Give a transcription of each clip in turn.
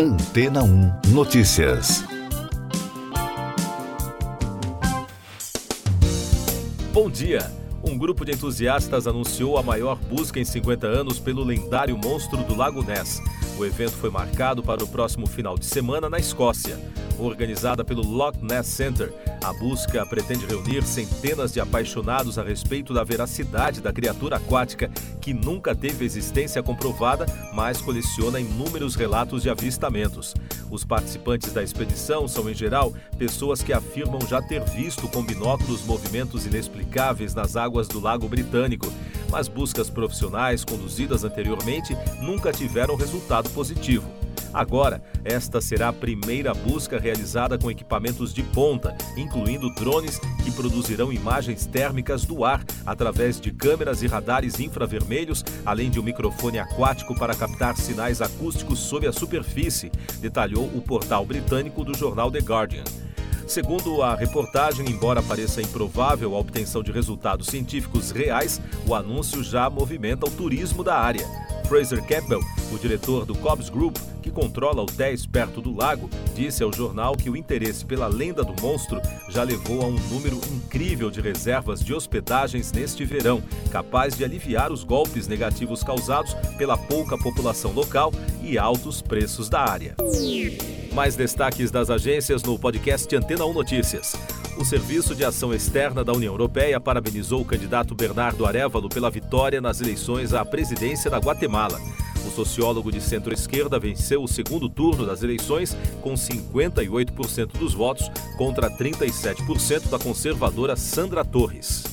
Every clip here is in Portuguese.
Antena 1 Notícias. Bom dia. Um grupo de entusiastas anunciou a maior busca em 50 anos pelo lendário monstro do Lago Ness. O evento foi marcado para o próximo final de semana na Escócia. Organizada pelo Loch Ness Center, a busca pretende reunir centenas de apaixonados a respeito da veracidade da criatura aquática que nunca teve existência comprovada, mas coleciona inúmeros relatos de avistamentos. Os participantes da expedição são, em geral, pessoas que afirmam já ter visto com binóculos movimentos inexplicáveis nas águas do Lago Britânico, mas buscas profissionais conduzidas anteriormente nunca tiveram resultado positivo. Agora, esta será a primeira busca realizada com equipamentos de ponta, incluindo drones que produzirão imagens térmicas do ar através de câmeras e radares infravermelhos, além de um microfone aquático para captar sinais acústicos sob a superfície, detalhou o portal britânico do jornal The Guardian. Segundo a reportagem, embora pareça improvável a obtenção de resultados científicos reais, o anúncio já movimenta o turismo da área. Fraser Campbell, o diretor do Cobbs Group, que controla hotéis perto do lago, disse ao jornal que o interesse pela lenda do monstro já levou a um número incrível de reservas de hospedagens neste verão, capaz de aliviar os golpes negativos causados pela pouca população local e altos preços da área. Mais destaques das agências no podcast Antena 1 Notícias. O Serviço de Ação Externa da União Europeia parabenizou o candidato Bernardo Arevalo pela vitória nas eleições à presidência da Guatemala. O sociólogo de centro-esquerda venceu o segundo turno das eleições com 58% dos votos contra 37% da conservadora Sandra Torres.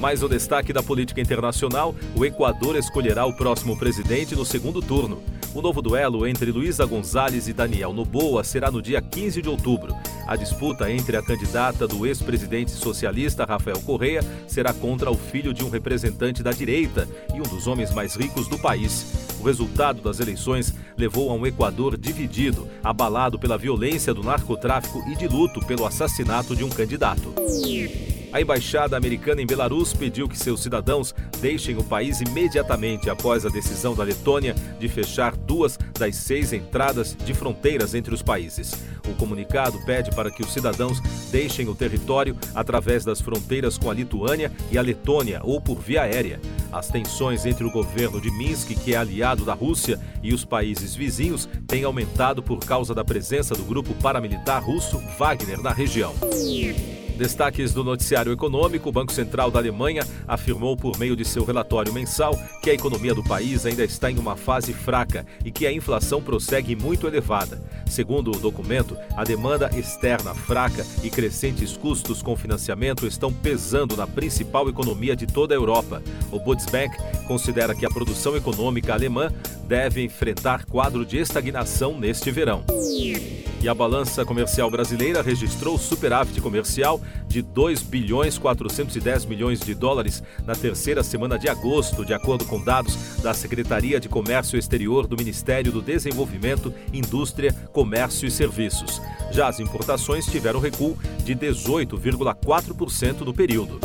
Mais um destaque da política internacional: o Equador escolherá o próximo presidente no segundo turno. O novo duelo entre Luísa Gonzalez e Daniel Noboa será no dia 15 de outubro. A disputa entre a candidata do ex-presidente socialista Rafael Correa será contra o filho de um representante da direita e um dos homens mais ricos do país. O resultado das eleições levou a um Equador dividido, abalado pela violência do narcotráfico e de luto pelo assassinato de um candidato. A embaixada americana em Belarus pediu que seus cidadãos deixem o país imediatamente após a decisão da Letônia de fechar duas das seis entradas de fronteiras entre os países. O comunicado pede para que os cidadãos deixem o território através das fronteiras com a Lituânia e a Letônia ou por via aérea. As tensões entre o governo de Minsk, que é aliado da Rússia, e os países vizinhos têm aumentado por causa da presença do grupo paramilitar russo Wagner na região. Destaques do noticiário econômico: o Banco Central da Alemanha afirmou por meio de seu relatório mensal que a economia do país ainda está em uma fase fraca e que a inflação prossegue muito elevada. Segundo o documento, a demanda externa fraca e crescentes custos com financiamento estão pesando na principal economia de toda a Europa. O Bundesbank considera que a produção econômica alemã deve enfrentar quadro de estagnação neste verão. E a balança comercial brasileira registrou superávit comercial de 2 bilhões 410 milhões de dólares na terceira semana de agosto, de acordo com dados da Secretaria de Comércio Exterior do Ministério do Desenvolvimento, Indústria, Comércio e Serviços. Já as importações tiveram recuo de 18,4% no período.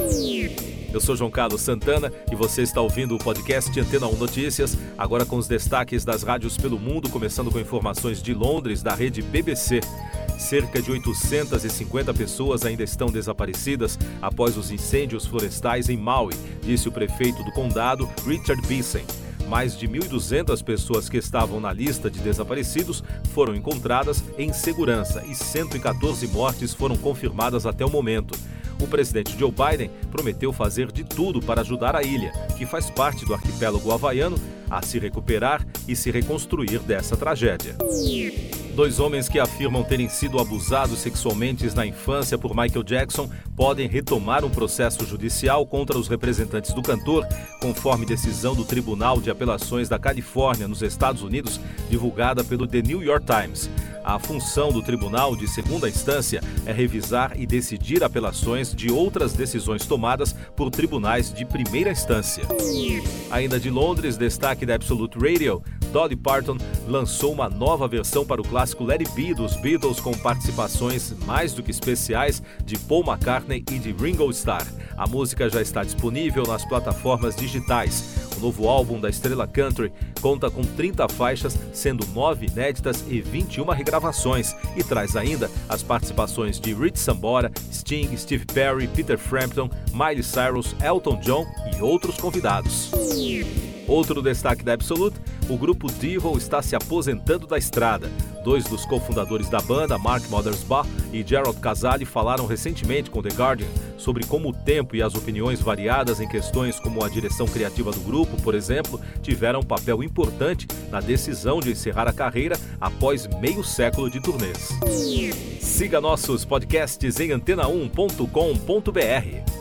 Eu sou João Carlos Santana e você está ouvindo o podcast Antena 1 Notícias, agora com os destaques das rádios pelo mundo, começando com informações de Londres, da rede BBC. Cerca de 850 pessoas ainda estão desaparecidas após os incêndios florestais em Maui, disse o prefeito do condado, Richard Bissen. Mais de 1.200 pessoas que estavam na lista de desaparecidos foram encontradas em segurança e 114 mortes foram confirmadas até o momento o presidente Joe Biden prometeu fazer de tudo para ajudar a ilha, que faz parte do arquipélago havaiano, a se recuperar e se reconstruir dessa tragédia. Dois homens que afirmam terem sido abusados sexualmente na infância por Michael Jackson podem retomar um processo judicial contra os representantes do cantor, conforme decisão do Tribunal de Apelações da Califórnia, nos Estados Unidos, divulgada pelo The New York Times. A função do tribunal de segunda instância é revisar e decidir apelações de outras decisões tomadas por tribunais de primeira instância. Ainda de Londres, destaque da Absolute Radio, Dolly Parton lançou uma nova versão para o clássico Let It Be dos Beatles com participações mais do que especiais de Paul McCartney e de Ringo Starr. A música já está disponível nas plataformas digitais. O novo álbum da estrela country conta com 30 faixas, sendo 9 inéditas e 21 regravações, e traz ainda as participações de Rich Sambora, Sting, Steve Perry, Peter Frampton, Miley Cyrus, Elton John e outros convidados. Outro destaque da Absolute, o grupo Devil está se aposentando da estrada. Dois dos cofundadores da banda, Mark Mothersbaugh e Gerald Casale, falaram recentemente com The Guardian sobre como o tempo e as opiniões variadas em questões como a direção criativa do grupo, por exemplo, tiveram um papel importante na decisão de encerrar a carreira após meio século de turnês. Siga nossos podcasts em antena1.com.br.